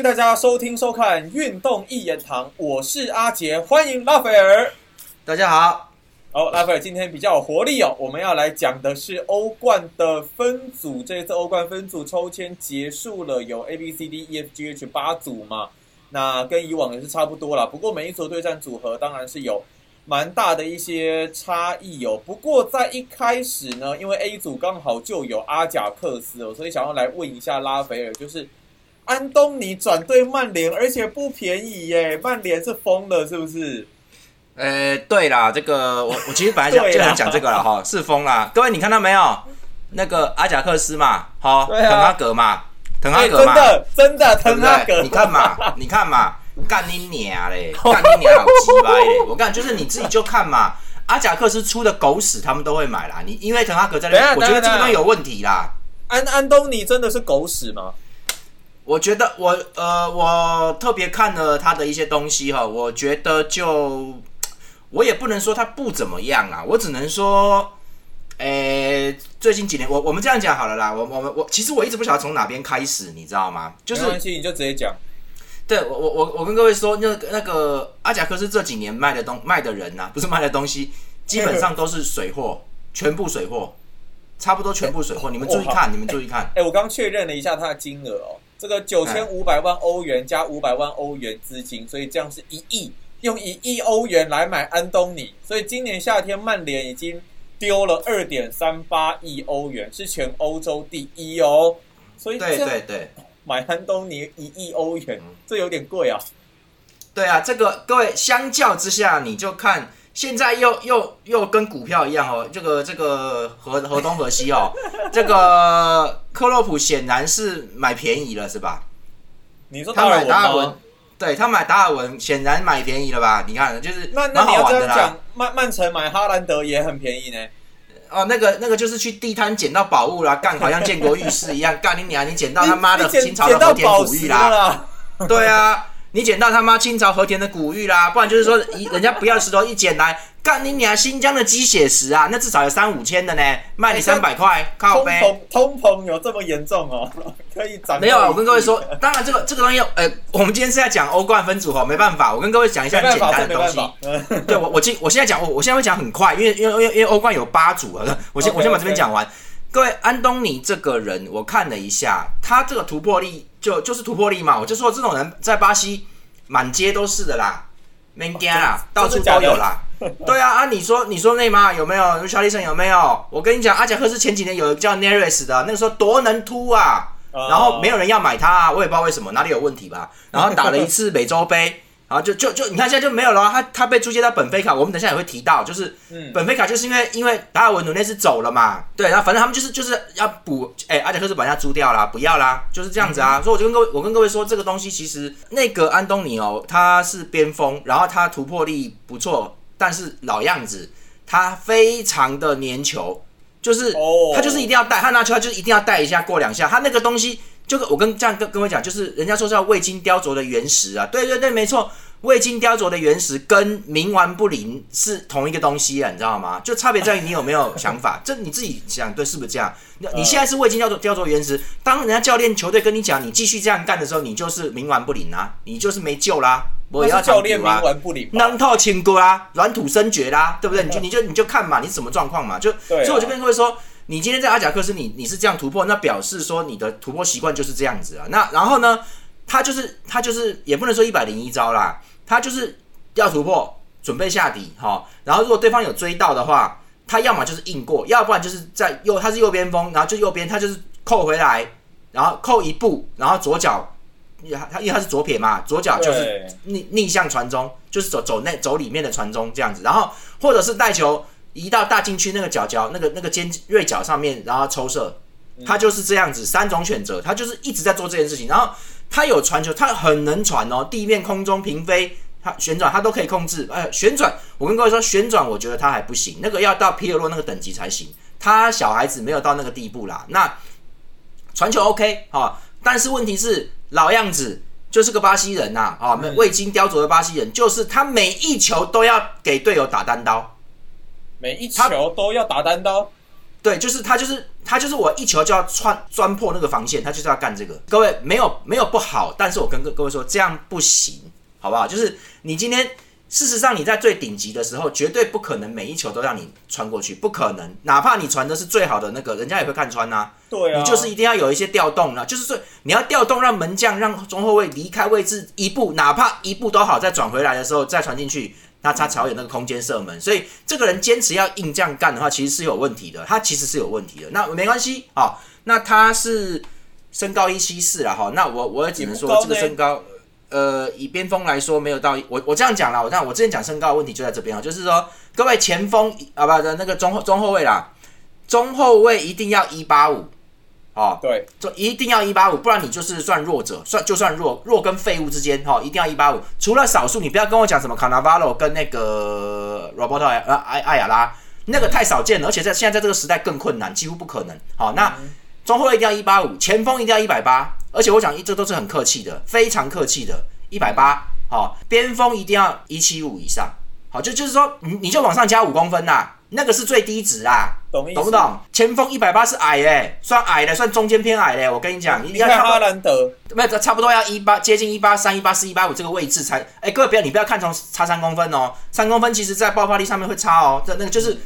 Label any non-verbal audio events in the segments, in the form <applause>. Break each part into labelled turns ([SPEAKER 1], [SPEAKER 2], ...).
[SPEAKER 1] 迎大家收听收看《运动一言堂》，我是阿杰，欢迎拉斐尔。
[SPEAKER 2] 大家好，
[SPEAKER 1] 好，拉斐尔今天比较有活力哦。我们要来讲的是欧冠的分组，这一次欧冠分组抽签结束了，有 A、B、C、D、E、F、G、H 八组嘛？那跟以往也是差不多啦。不过每一组对战组合当然是有蛮大的一些差异哦。不过在一开始呢，因为 A 组刚好就有阿贾克斯哦，所以想要来问一下拉斐尔，就是安东尼转队曼联，而且不便宜耶，曼联是疯了是不是？
[SPEAKER 2] 呃，对啦，这个我我其实本来想 <laughs> 就想讲这个了哈，是疯啦。各位你看到没有？那个阿贾克斯嘛，好，滕哈格嘛，滕哈
[SPEAKER 1] 哎，
[SPEAKER 2] 格嘛，
[SPEAKER 1] 真的真的滕哈格，
[SPEAKER 2] 你看嘛，你看嘛，干你娘嘞，<laughs> 干你娘好鸡巴嘞！我干就是你自己就看嘛。阿贾克斯出的狗屎，他们都会买啦。你因为滕哈格在那边，我觉得这个东西有问题啦。
[SPEAKER 1] 安安东尼真的是狗屎吗？
[SPEAKER 2] 我觉得我呃，我特别看了他的一些东西哈，我觉得就我也不能说他不怎么样啊，我只能说，诶、最近几年我我们这样讲好了啦，我我们我其实我一直不晓得从哪边开始，你知道吗？就是
[SPEAKER 1] 没关系，你就直接讲。
[SPEAKER 2] 对我我我我跟各位说，那个那个阿贾克斯这几年卖的东卖的人呐、不是卖的东西，基本上都是水货，全部水货，差不多全部水货。你们注意看，你们注意看。
[SPEAKER 1] 哎，我刚确认了一下他的金额哦，这个九千五百万欧元加五百万欧元资金，所以这样是一亿，用一亿欧元来买安东尼，所以今年夏天曼联已经丢了二点三八亿欧元，是全欧洲第一哦。所以
[SPEAKER 2] 对对对。
[SPEAKER 1] 买安东尼一亿欧元
[SPEAKER 2] 嗯，
[SPEAKER 1] 这有点贵啊。
[SPEAKER 2] 对啊，这个各位相较之下，你就看现在又又又跟股票一样哦，这个这个河河东河西哦，这个克洛普显然是买便宜了是吧？
[SPEAKER 1] 你说
[SPEAKER 2] 他买达尔文对他买达尔文显然买便宜了吧？你看就是
[SPEAKER 1] 那那
[SPEAKER 2] 蛮
[SPEAKER 1] 你要这样
[SPEAKER 2] 好玩的啦。
[SPEAKER 1] 讲，曼曼城买哈兰德也很便宜呢。
[SPEAKER 2] 哦，那个那个就是去地摊捡到宝物啦，干好像建国玉室一样，干你娘！你捡到他妈的 <laughs> 清朝的古玉啦，
[SPEAKER 1] 了啦。
[SPEAKER 2] 对啊，你捡到他妈清朝和田的古玉啦，不然就是说一人家不要的石头一捡来，干你娘新疆的鸡血石啊，那至少有三五千的呢，卖你三百块，靠
[SPEAKER 1] 通
[SPEAKER 2] 背。
[SPEAKER 1] 膨通膨有这么严重哦？<laughs> 可以涨？
[SPEAKER 2] 没有啊，我跟各位说，，当然这个这个东西，呃，我们今天是在讲欧冠分组哦，没办法，我跟各位讲一下很简单的东西。<laughs> 对我我今我现在讲我我现在会讲很快，因为因为因为因为欧冠有八组了，我先我先把这边讲完。各位，安东尼这个人，我看了一下，他这个突破力就就是突破力嘛，我就说这种人在巴西满街都是的啦，没惊啦，到处都有啦。<laughs> 对啊，啊，你说你说内马尔有没有？乔利森有没有？我跟你讲，阿贾克斯前几年有个叫 Neres 的，那个时候多能突啊，然后没有人要买他啊，我也不知道为什么，哪里有问题吧。然后打了一次美洲杯，然后就就就你看现在就没有了啊、他他被租借到本菲卡，我们等下也会提到，就是
[SPEAKER 1] 嗯
[SPEAKER 2] 本菲卡就是因为因为达尔文努内斯走了嘛，对，然后反正他们就是就是要补，哎，阿贾克斯把人家租掉啦，不要啦，就是这样子啊。所以我就跟各位我跟各位说，这个东西其实那个安东尼哦，他是边锋，然后他突破力不错，但是老样子，他非常的粘球。就是
[SPEAKER 1] 哦
[SPEAKER 2] 他就是一定要带，他拿球他就是一定要带一下过两下，他那个东西就跟我跟这样跟跟我讲，就是人家说叫未经雕琢的原石啊，对对对，没错，未经雕琢的原石跟冥顽不灵是同一个东西啊，你知道吗？就差别在于你有没有想法，<laughs> 这你自己想对是不是这样？你你现在是未经雕琢雕琢原石，当人家教练球队跟你讲你继续这样干的时候，你就是冥顽不灵啊，你就是没救啦，我也要
[SPEAKER 1] 教练冥。顽不灵。
[SPEAKER 2] 能透清歌啊，软土生绝啦、对不对？你就你就你就看嘛，你是什么状况嘛？就、
[SPEAKER 1] 啊
[SPEAKER 2] 所以我就跟各位说，你今天在阿贾克斯，你你是这样突破，那表示说你的突破习惯就是这样子啊。那然后呢，他就是他就是也不能说一百零一招啦，他就是要突破，准备下底哈、然后如果对方有追到的话，他要么就是硬过，要不然就是在右他是右边锋，然后就右边他就是扣回来，然后扣一步，然后左脚。他因为他是左撇嘛，左脚就是逆逆向传中，就是走走内走里面的传中这样子，然后或者是带球移到大禁区那个角角那个那个尖锐角上面，然后抽射，他就是这样子三种选择，他就是一直在做这件事情。然后他有传球，他很能传哦，地面、空中、平飞，他旋转他都可以控制。呃，旋转，我跟各位说，旋转我觉得他还不行，那个要到皮尔洛那个等级才行。他小孩子没有到那个地步啦。那传球 OK 哈、但是问题是老样子。就是个巴西人呐、啊，
[SPEAKER 1] 嗯
[SPEAKER 2] 未经雕琢的巴西人，就是他每一球都要给队友打单刀，
[SPEAKER 1] 每一球都要打单刀，
[SPEAKER 2] 对，就是他，就是他，就是我一球就要穿钻破那个防线，他就是要干这个。各位没有没有不好，但是我跟各各位说，这样不行，好不好？就是你今天。事实上，你在最顶级的时候，绝对不可能每一球都让你穿过去，不可能。哪怕你传的是最好的那个，人家也会看穿呐。
[SPEAKER 1] 对啊，
[SPEAKER 2] 你就是一定要有一些调动了，就是说你要调动，让门将、让中后卫离开位置一步，哪怕一步都好，再转回来的时候再传进去，那他才有那个空间射门。所以这个人坚持要硬这样干的话，其实是有问题的。他其实是有问题的。那没关系啊，那他是身高一七四了哈，那我我也只能说这个身高。呃，以边锋来说，没有到我我这样讲了，我这样我之前讲身高的问题就在这边啊，就是说各位前锋啊，不的那个中后中后卫啦，中后卫一定要一八五，哦，
[SPEAKER 1] 对，
[SPEAKER 2] 就一定要一八五，不然你就是算弱者，算就算弱弱跟废物之间哈，一定要一八五。除了少数，你不要跟我讲什么卡纳瓦罗跟那个 Roberto 呃艾艾亚拉，那个太少见了，而且在现在在这个时代更困难，几乎不可能。好，那中后卫一定要一八五，前锋一定要一百八。而且我讲一，这都是很客气的，非常客气的，一百八，好，边锋一定要一七五以上，好，就就是说，你你就往上加五公分呐，那个是最低值啊，
[SPEAKER 1] 懂
[SPEAKER 2] 懂不懂？前锋一百八是矮诶，算矮的，算中间偏矮的，我跟你讲，
[SPEAKER 1] 你看哈兰德，
[SPEAKER 2] 没有，差不多要一八，接近一八三、一八四、一八五这个位置才，哎，各位不要，你不要看从差三公分哦，三公分其实在爆发力上面会差哦，这那个就是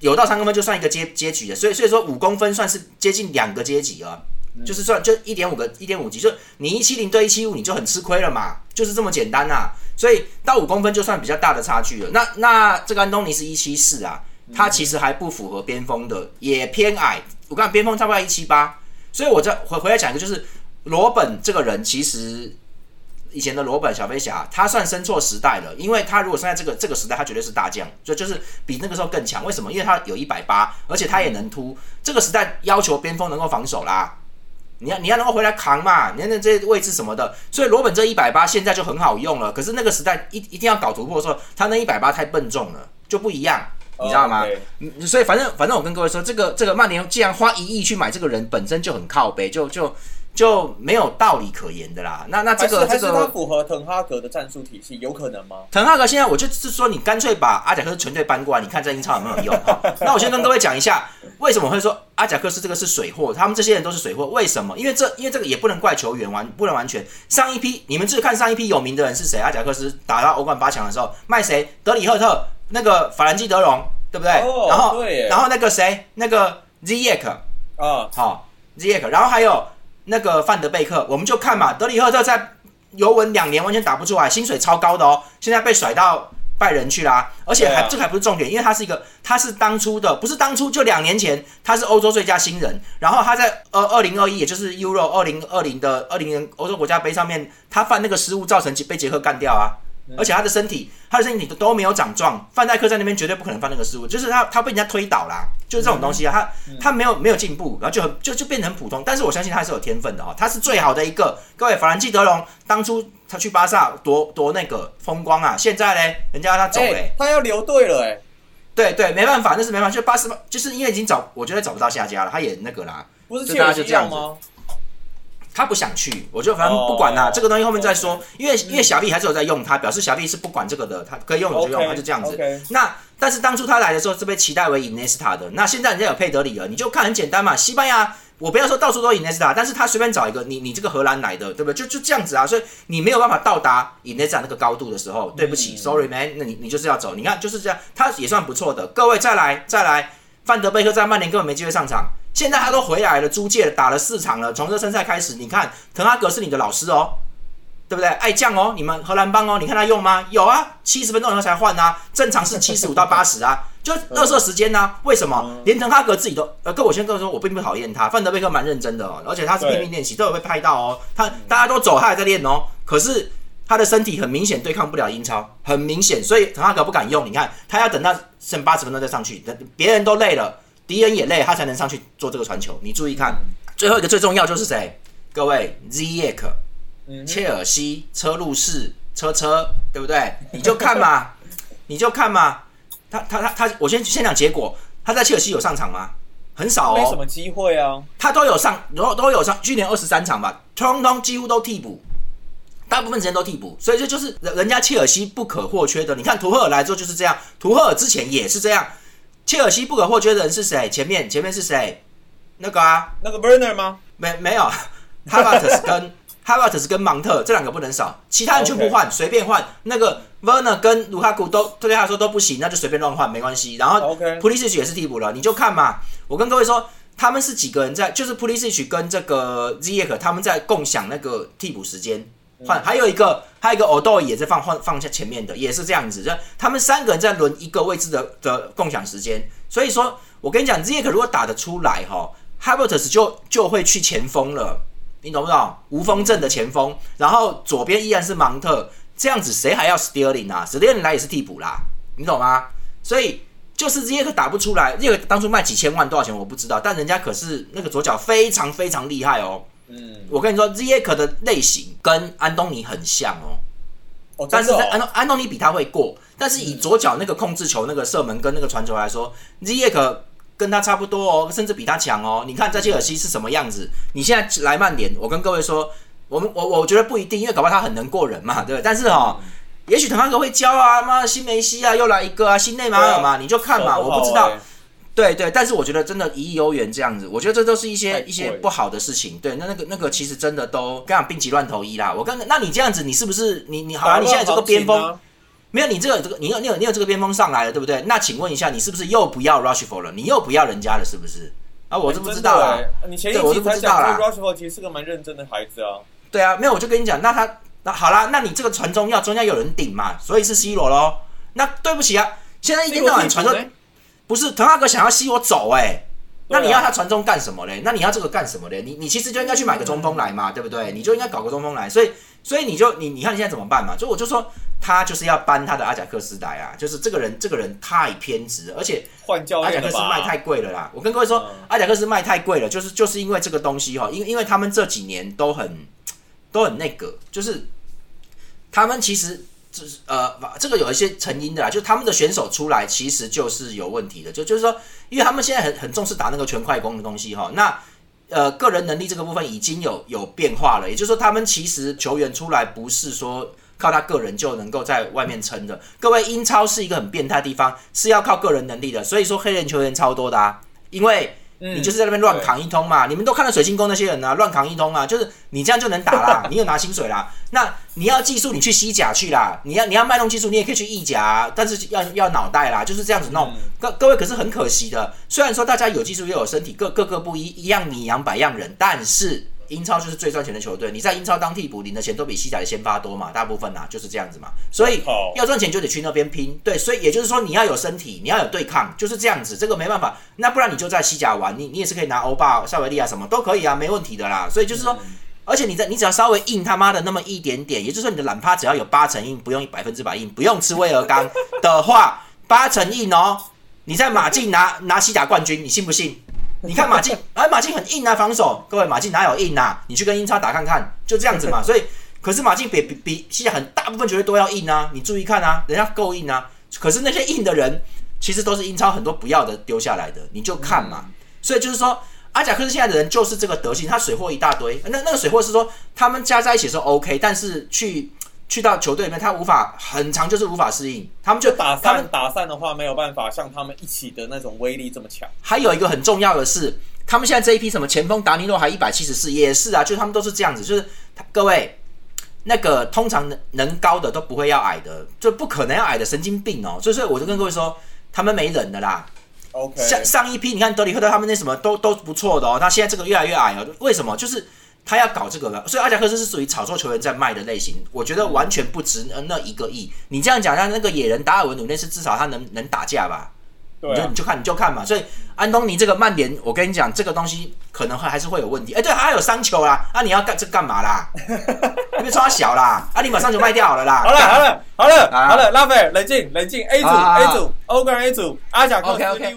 [SPEAKER 2] 有到三公分就算一个阶阶级的，所以所以说五公分算是接近两个阶级了。就是算就一点五个一点五级，就你一七零对一七五，你就很吃亏了嘛，就是这么简单呐。所以到五公分就算比较大的差距了。那那这个安东尼是一七四啊，他其实还不符合边锋的，也偏矮。我看边锋差不多一七八，所以我再回回来讲一个，就是罗本这个人其实以前的罗本小飞侠，他算生错时代了，因为他如果生在这个这个时代，他绝对是大将，就就是比那个时候更强。为什么？因为他有一百八，而且他也能突。这个时代要求边锋能够防守啦。你要你要能够回来扛嘛？你看那这些位置什么的，所以罗本这一百八现在就很好用了。可是那个时代一一定要搞突破的时候，他那一百八太笨重了，就不一样，你知道吗？所以反正反正我跟各位说，这个这个曼联既然花一亿去买这个人，本身就很靠背，就就。就没有道理可言的啦。那那这个这个
[SPEAKER 1] 符合滕哈格的战术体系，有可能吗？
[SPEAKER 2] 滕哈格现在我就是说，你干脆把阿贾克斯全队搬过来，你看在英超有没有用？<laughs> 那我先跟各位讲一下，为什么会说阿贾克斯这个是水货？他们这些人都是水货，为什么？因为这因为这个也不能怪球员，完不能完全。上一批你们自己看上一批有名的人是谁？阿贾克斯打到欧冠八强的时候卖谁？德里赫特那个法兰基德容，对不对？然后然后那个谁？那个 Ziyech 啊，好 Ziyech，然后还有。那个范德贝克，我们就看嘛，德里赫特在尤文两年完全打不出来，薪水超高的哦，现在被甩到拜仁去啦，而且还这还不是重点，因为他是一个，他是当初的，不是当初就两年前，他是欧洲最佳新人，然后他在呃二零二一，也就是 Euro 二零二零的二零年欧洲国家杯上面，他犯那个失误，造成被杰克干掉啊。而且他的身体，他的身体都都没有长壮。范戴克在那边绝对不可能犯那个失误，就是他他被人家推倒啦，就是这种东西啊，他他没有没有进步，然后就很就就变成普通。但是我相信他还是有天分的哦，他是最好的一个。各位，法兰基德隆当初他去巴萨夺夺那个风光啊，现在嘞，人家他走嘞，
[SPEAKER 1] 他要留队了哎。
[SPEAKER 2] 对对，没办法，那是没办法，就巴斯就是因为已经找，我觉得找不到下家了，他也那个啦，
[SPEAKER 1] 不是这样吗？
[SPEAKER 2] 他不想去，我就反正不管啦，这个东西后面再说。因为因为小丽还是有在用它，表示小丽是不管这个的，他可以用你就用，他就这样子。那但是当初他来的时候是被期待为 Inesta 的，那现在人家有佩德里了，你就看很简单嘛。西班牙我不要说到处都 Inesta，但是他随便找一个，你你这个荷兰来的，对不对？就就这样子啊。所以你没有办法到达 Inesta 那个高度的时候，对不起，Sorry man，那你你就是要走。你看就是这样，他也算不错的。各位再来再来，范德贝克在曼联根本没机会上场。现在他都回来了，租借打了四场了。从热身赛开始，你看滕哈格是你的老师哦，对不对？爱将哦，你们荷兰帮哦，你看他用吗？有啊，七十分钟以后才换啊，正常是七十五到八十啊，就热射时间呢？为什么？连滕哈格自己都呃，跟我先跟我说，我并不讨厌他，范德贝克蛮认真的哦，而且他是拼命练习，都有被拍到哦。他大家都走，他还在练哦。可是他的身体很明显对抗不了英超，很明显，所以滕哈格不敢用。你看他要等到剩八十分钟再上去，等别人都累了。敌人也累，他才能上去做这个传球。你注意看，最后一个最重要就是谁？各位，Ziyech，切尔西车路士车车，对不对？你就看嘛，<laughs> 你就看嘛。他他他他，我先先讲结果。他在切尔西有上场吗？很少哦，
[SPEAKER 1] 没什么机会啊。
[SPEAKER 2] 他都有上，然后都有上，去年二十三场吧，通通几乎都替补，大部分时间都替补。所以这就是人人家切尔西不可或缺的。你看图赫尔来之后就是这样，图赫尔之前也是这样。切尔西不可或缺的人是谁？前面前面是谁？那个啊，
[SPEAKER 1] 那个 Werner 吗？
[SPEAKER 2] 没没有，哈瓦特斯跟哈瓦特斯跟芒特这两个不能少，其他人全部换，随便换。那个 Werner 跟卢卡库都对他来说都不行，那就随便乱换没关系。然后
[SPEAKER 1] p
[SPEAKER 2] o l i s i c 也是替补了，你就看嘛。我跟各位说，他们是几个人在，就是 Pulisic 跟这个 Ziyech 他们在共享那个替补时间。换还有一个，还有一个 Odo 也在放换放下前面的，也是这样子，就他们三个人在轮一个位置的的共享时间。所以说我跟你讲，Ziyech 如果打得出来哈 h a b e t s 就就会去前锋了，你懂不懂？无锋阵的前锋，然后左边依然是芒特，这样子谁还要 Sterling 啊？Sterling 来也是替补啦，你懂吗？所以就是 Ziyech 打不出来，Ziyech 当初卖几千万多少钱我不知道，但人家可是那个左脚非常非常厉害哦。嗯，我跟你说，Ziyech 的类型跟安东尼很像哦。
[SPEAKER 1] 哦，
[SPEAKER 2] 但是安东安东尼比他会过，但是以左脚那个控制球、那个射门跟那个传球来说，Ziyech 跟他差不多哦，甚至比他强哦。你看在切尔西是什么样子？你现在来曼联，我跟各位说，我们我我觉得不一定，因为搞不好他很能过人嘛，对不对？但是哦，也许滕哈格会教啊，妈的新梅西啊，又来一个啊，新内马尔嘛，你就看嘛，
[SPEAKER 1] 手
[SPEAKER 2] 我不知道
[SPEAKER 1] 欸。
[SPEAKER 2] 对对，但是我觉得真的一亿欧元这样子，我觉得这都是一些一些不好的事情。对，那那个那个其实真的都跟你讲病急乱投医啦。我刚那你这样子，你是不是你你好啊？你现在这个边锋。
[SPEAKER 1] 啊
[SPEAKER 2] 没有，你这个这个，你有你有你有这个边锋上来了，对不对？那请问一下，你是不是又不要 Rushford 了？你又不要人家了，是不是？啊，我是不知道啦。
[SPEAKER 1] 真的欸你前一
[SPEAKER 2] 对我是不
[SPEAKER 1] 集才
[SPEAKER 2] 知道啦
[SPEAKER 1] 讲 Rushford 其实是个蛮认真的孩子啊。
[SPEAKER 2] 对啊，没有，我就跟你讲，那他那好啦，那你这个传中要中间有人顶嘛，所以是 C 罗喽。那对不起啊，现在一天到晚传说
[SPEAKER 1] 呢？
[SPEAKER 2] 不是滕哈格想要吸我走哎、那你要他传中干什么嘞？那你要这个干什么嘞？你你其实就应该去买个中锋来嘛，对不对？你就应该搞个中锋来，所以所以你就你你看你现在怎么办嘛？所以我就说他就是要搬他的阿贾克斯来啊，就是这个人这个人太偏执，而且
[SPEAKER 1] 换教
[SPEAKER 2] 阿贾？克斯卖太贵了啦。我跟各位说，
[SPEAKER 1] 嗯
[SPEAKER 2] 阿贾克斯卖太贵了，就是就是因为这个东西哈，因为因为他们这几年都很都很那个，就是他们其实。就是呃，这个有一些成因的啦，就是他们的选手出来其实就是有问题的，就就是说，因为他们现在很很重视打那个全快攻的东西哈，那呃个人能力这个部分已经有有变化了，也就是说，他们其实球员出来不是说靠他个人就能够在外面撑的。各位，英超是一个很变态的地方，是要靠个人能力的，所以说黑人球员超多的啊，因为。
[SPEAKER 1] 嗯
[SPEAKER 2] 你就是在那边乱扛一通嘛，你们都看到水晶宫那些人啊，乱扛一通啊，就是你这样就能打啦，<laughs> 你有拿薪水啦。那你要技术，你去西甲去啦，你要你要卖弄技术，你也可以去意甲、啊，但是要要脑袋啦，就是这样子弄。各各位可是很可惜的，虽然说大家有技术又有身体，各各个不一，一样米养百样人，但是英超就是最赚钱的球队，你在英超当替补领的钱都比西甲的先发多嘛，大部分啊就是这样子嘛，所以
[SPEAKER 1] 好
[SPEAKER 2] 要赚钱就得去那边拼，对，所以也就是说你要有身体，你要有对抗，就是这样子，这个没办法，那不然你就在西甲玩，你你也是可以拿欧霸、塞维利亚什么都可以啊，没问题的啦，所以就是说。而且你在你只要稍微硬他妈的那么一点点，也就是说你的懒趴只要有八成硬，不用百分之百硬，不用吃威尔刚的话，八成硬哦。你在马竞拿拿西甲冠军，你信不信？<laughs> 你看马竞，哎，马竞很硬啊，防守。各位，马竞哪有硬啊？你去跟英超打看看，就这样子嘛。<laughs> 所以，可是马竞比比比西甲很大部分球队都要硬啊，你注意看啊，人家够硬啊。可是那些硬的人，其实都是英超很多不要的丢下来的，你就看嘛。所以就是说，阿贾克斯现在的人就是这个德性，他水货一大堆。那那个水货是说，他们加在一起是 OK，但是去去到球队里面，他无法很长就是无法适应。他们就
[SPEAKER 1] 就打
[SPEAKER 2] 他们
[SPEAKER 1] 散打散的话，没有办法像他们一起的那种威力这么强。
[SPEAKER 2] 还有一个很重要的是，他们现在这一批什么前锋达尼洛还一百七十四，也是啊，就是他们都是这样子，就是各位那个通常能能高的都不会要矮的，就不可能要矮的，神经病哦。所以所以我就跟各位说，他们没人的啦。
[SPEAKER 1] OK，
[SPEAKER 2] 上上一批你看德里赫特他们那什么都都不错的哦，他现在这个越来越矮了，为什么？就是他要搞这个了，所以阿贾克斯是属于炒作球员在卖的类型，我觉得完全不值呃那一个亿。你这样讲，像那个野人达尔文努内斯至少他能能打架吧？
[SPEAKER 1] 对啊
[SPEAKER 2] 你就你，就看你就看嘛。所以安东尼这个曼联，我跟你讲，这个东西可能会还是会有问题。哎、对，还有伤球啦，啊，你要干这干嘛啦？<laughs> 你别抓小啦，啊，你把伤球卖掉好了啦。
[SPEAKER 1] 好了好了好了
[SPEAKER 2] 啊
[SPEAKER 1] 好了，拉斐尔冷静冷静，A 组
[SPEAKER 2] 啊
[SPEAKER 1] A 组欧冠 A 组，阿贾克斯
[SPEAKER 2] OK，OK。